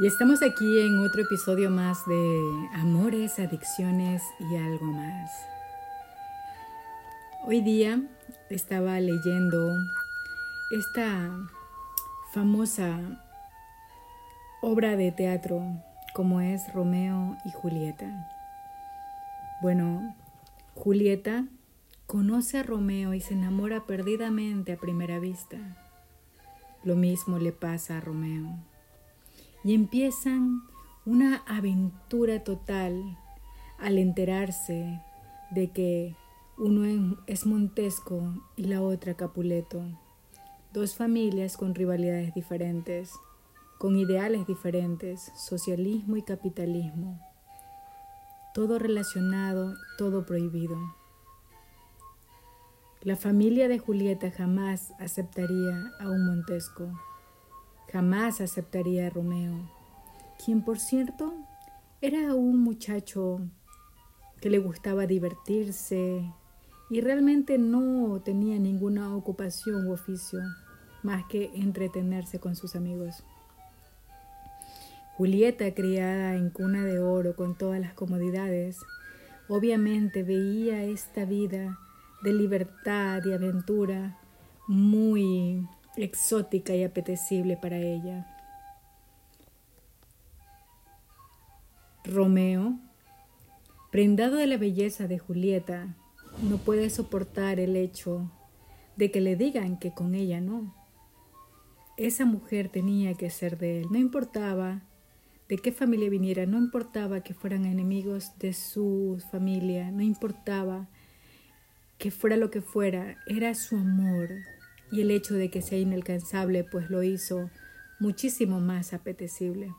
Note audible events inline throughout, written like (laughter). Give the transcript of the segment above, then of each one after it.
Y estamos aquí en otro episodio más de Amores, Adicciones y algo más. Hoy día estaba leyendo esta famosa obra de teatro como es Romeo y Julieta. Bueno, Julieta conoce a Romeo y se enamora perdidamente a primera vista. Lo mismo le pasa a Romeo y empiezan una aventura total al enterarse de que uno es Montesco y la otra Capuleto, dos familias con rivalidades diferentes, con ideales diferentes, socialismo y capitalismo, todo relacionado, todo prohibido. La familia de Julieta jamás aceptaría a un Montesco Jamás aceptaría a Romeo, quien por cierto era un muchacho que le gustaba divertirse y realmente no tenía ninguna ocupación u oficio más que entretenerse con sus amigos. Julieta, criada en cuna de oro con todas las comodidades, obviamente veía esta vida de libertad y aventura muy exótica y apetecible para ella. Romeo, prendado de la belleza de Julieta, no puede soportar el hecho de que le digan que con ella no. Esa mujer tenía que ser de él, no importaba de qué familia viniera, no importaba que fueran enemigos de su familia, no importaba que fuera lo que fuera, era su amor, y el hecho de que sea inalcanzable pues lo hizo muchísimo más apetecible.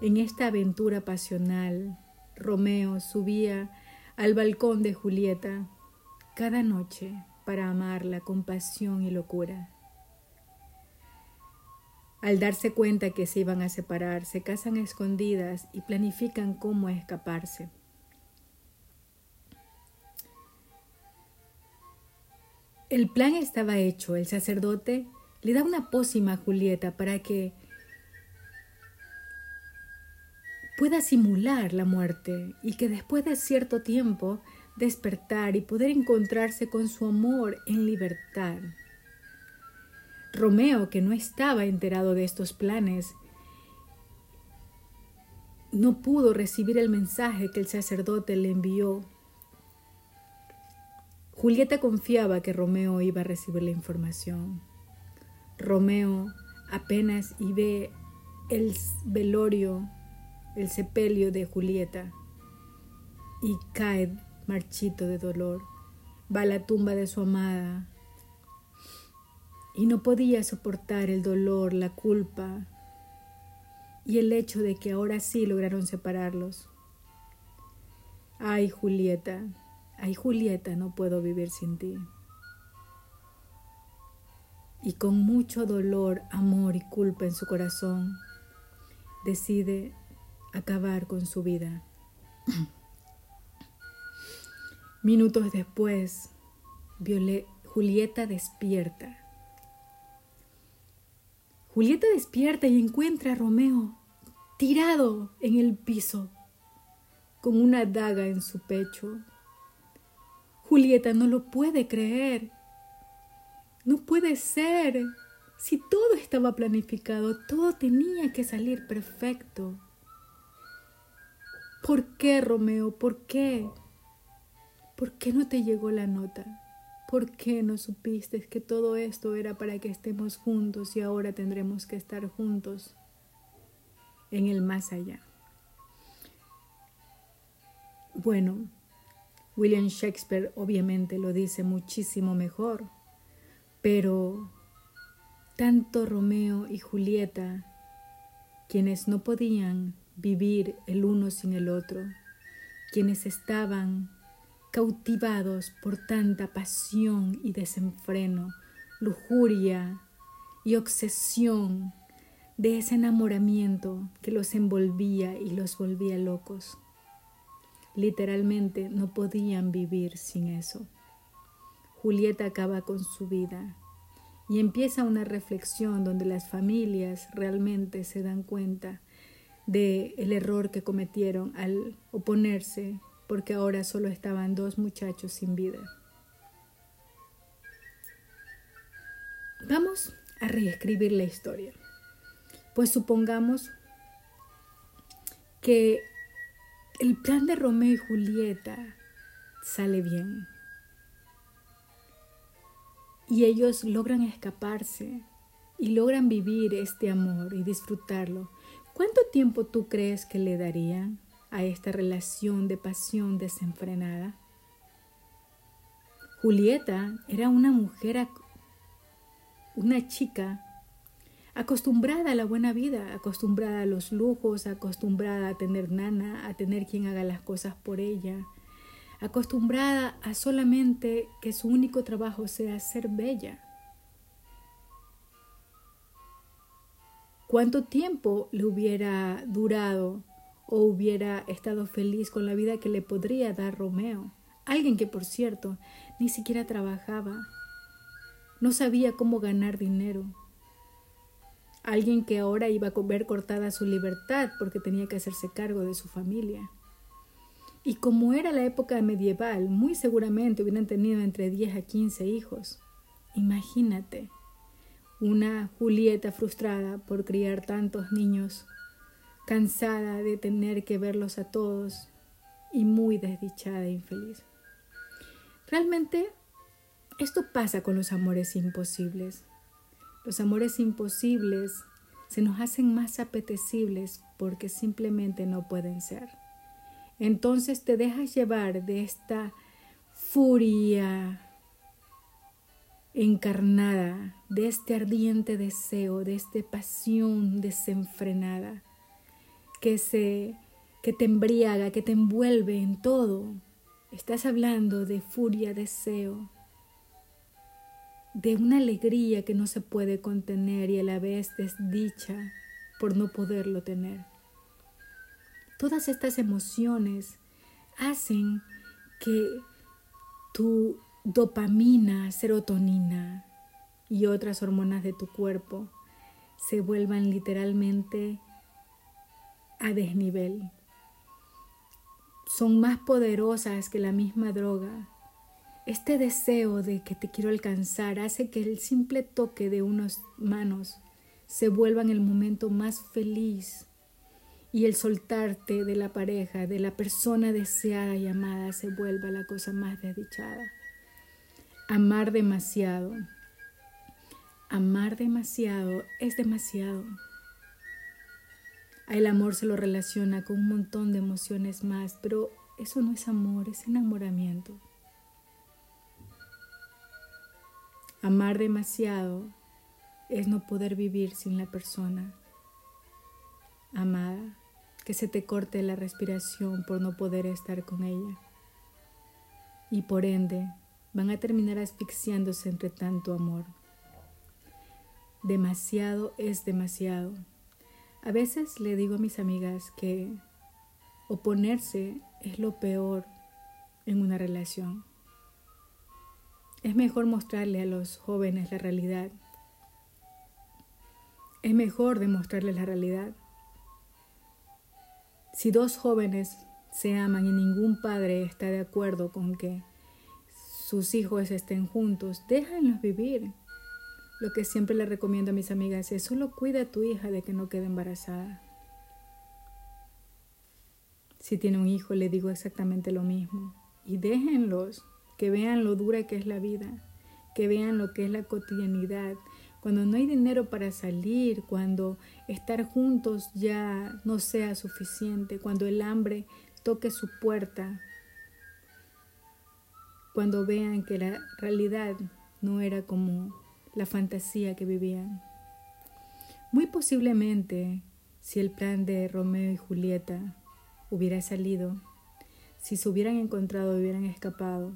En esta aventura pasional, Romeo subía al balcón de Julieta cada noche para amarla con pasión y locura. Al darse cuenta que se iban a separar, se casan a escondidas y planifican cómo escaparse. El plan estaba hecho. El sacerdote le da una pócima a Julieta para que pueda simular la muerte y que después de cierto tiempo despertar y poder encontrarse con su amor en libertad. Romeo, que no estaba enterado de estos planes, no pudo recibir el mensaje que el sacerdote le envió Julieta confiaba que Romeo iba a recibir la información. Romeo apenas y ve el velorio, el sepelio de Julieta y cae marchito de dolor. Va a la tumba de su amada y no podía soportar el dolor, la culpa y el hecho de que ahora sí lograron separarlos. Ay, Julieta, Ay, Julieta, no puedo vivir sin ti. Y con mucho dolor, amor y culpa en su corazón, decide acabar con su vida. (clears throat) Minutos después, Julieta despierta. Julieta despierta y encuentra a Romeo tirado en el piso, con una daga en su pecho Julieta no lo puede creer. No puede ser. Si todo estaba planificado, todo tenía que salir perfecto. ¿Por qué, Romeo? ¿Por qué? ¿Por qué no te llegó la nota? ¿Por qué no supiste que todo esto era para que estemos juntos y ahora tendremos que estar juntos en el más allá? Bueno, William Shakespeare obviamente lo dice muchísimo mejor, pero tanto Romeo y Julieta, quienes no podían vivir el uno sin el otro, quienes estaban cautivados por tanta pasión y desenfreno, lujuria y obsesión de ese enamoramiento que los envolvía y los volvía locos. Literalmente no podían vivir sin eso. Julieta acaba con su vida y empieza una reflexión donde las familias realmente se dan cuenta de el error que cometieron al oponerse porque ahora solo estaban dos muchachos sin vida. Vamos a reescribir la historia. Pues supongamos que el plan de Romeo y Julieta sale bien y ellos logran escaparse y logran vivir este amor y disfrutarlo. ¿Cuánto tiempo tú crees que le darían a esta relación de pasión desenfrenada? Julieta era una mujer, una chica acostumbrada a la buena vida, acostumbrada a los lujos, acostumbrada a tener nana, a tener quien haga las cosas por ella, acostumbrada a solamente que su único trabajo sea ser bella. ¿Cuánto tiempo le hubiera durado o hubiera estado feliz con la vida que le podría dar Romeo? Alguien que, por cierto, ni siquiera trabajaba, no sabía cómo ganar dinero. Alguien que ahora iba a ver cortada su libertad porque tenía que hacerse cargo de su familia. Y como era la época medieval, muy seguramente hubieran tenido entre 10 a 15 hijos. Imagínate, una Julieta frustrada por criar tantos niños, cansada de tener que verlos a todos y muy desdichada e infeliz. Realmente, esto pasa con los amores imposibles. Los amores imposibles se nos hacen más apetecibles porque simplemente no pueden ser. Entonces te dejas llevar de esta furia encarnada, de este ardiente deseo, de esta pasión desenfrenada que se que te embriaga, que te envuelve en todo. Estás hablando de furia, deseo, de una alegría que no se puede contener y a la vez desdicha por no poderlo tener. Todas estas emociones hacen que tu dopamina, serotonina y otras hormonas de tu cuerpo se vuelvan literalmente a desnivel. Son más poderosas que la misma droga. Este deseo de que te quiero alcanzar hace que el simple toque de unas manos se vuelva en el momento más feliz y el soltarte de la pareja, de la persona deseada y amada, se vuelva la cosa más desdichada. Amar demasiado. Amar demasiado es demasiado. El amor se lo relaciona con un montón de emociones más, pero eso no es amor, es enamoramiento. Amar demasiado es no poder vivir sin la persona amada que se te corte la respiración por no poder estar con ella. Y por ende, van a terminar asfixiándose entre tanto amor. Demasiado es demasiado. A veces le digo a mis amigas que oponerse es lo peor en una relación. Es mejor mostrarle a los jóvenes la realidad. Es mejor demostrarles la realidad si dos jóvenes se aman y ningún padre está de acuerdo con que sus hijos estén juntos, déjenlos vivir. Lo que siempre le recomiendo a mis amigas es solo cuida a tu hija de que no quede embarazada. Si tiene un hijo, le digo exactamente lo mismo. Y déjenlos, que vean lo dura que es la vida, que vean lo que es la cotidianidad, cuando no hay dinero para salir, cuando estar juntos ya no sea suficiente, cuando el hambre toque su puerta, cuando vean que la realidad no era como la fantasía que vivían. Muy posiblemente, si el plan de Romeo y Julieta hubiera salido, si se hubieran encontrado hubieran escapado,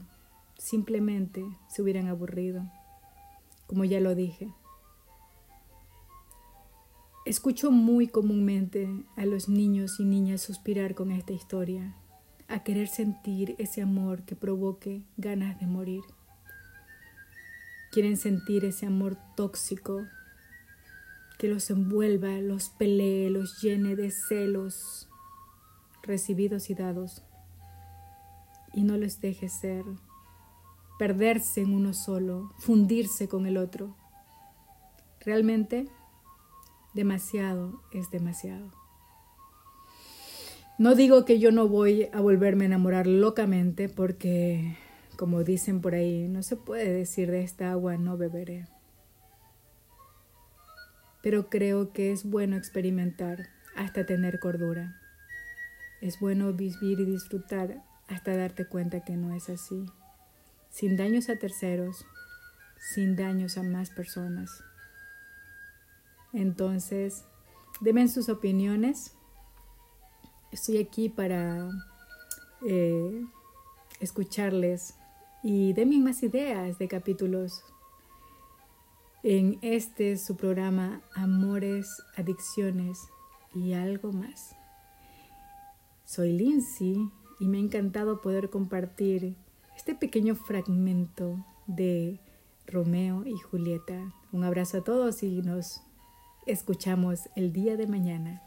simplemente se hubieran aburrido, como ya lo dije. Escucho muy comúnmente a los niños y niñas suspirar con esta historia, a querer sentir ese amor que provoque ganas de morir. quieren sentir ese amor tóxico que los envuelva, los pelee, los llene de celos recibidos y dados y no les deje ser, perderse en uno solo, fundirse con el otro. Realmente, demasiado es demasiado. No digo que yo no voy a volverme a enamorar locamente porque, como dicen por ahí, no se puede decir de esta agua no beberé. Pero creo que es bueno experimentar hasta tener cordura. Es bueno vivir y disfrutar hasta darte cuenta que no es así, sin daños a terceros, sin daños a más personas. Entonces, deben sus opiniones. Estoy aquí para eh, escucharles y denme más ideas de capítulos en este su programa Amores, Adicciones y algo más. Soy Lindsay y me ha encantado poder compartir este pequeño fragmento de Romeo y Julieta. Un abrazo a todos y nos escuchamos el día de mañana.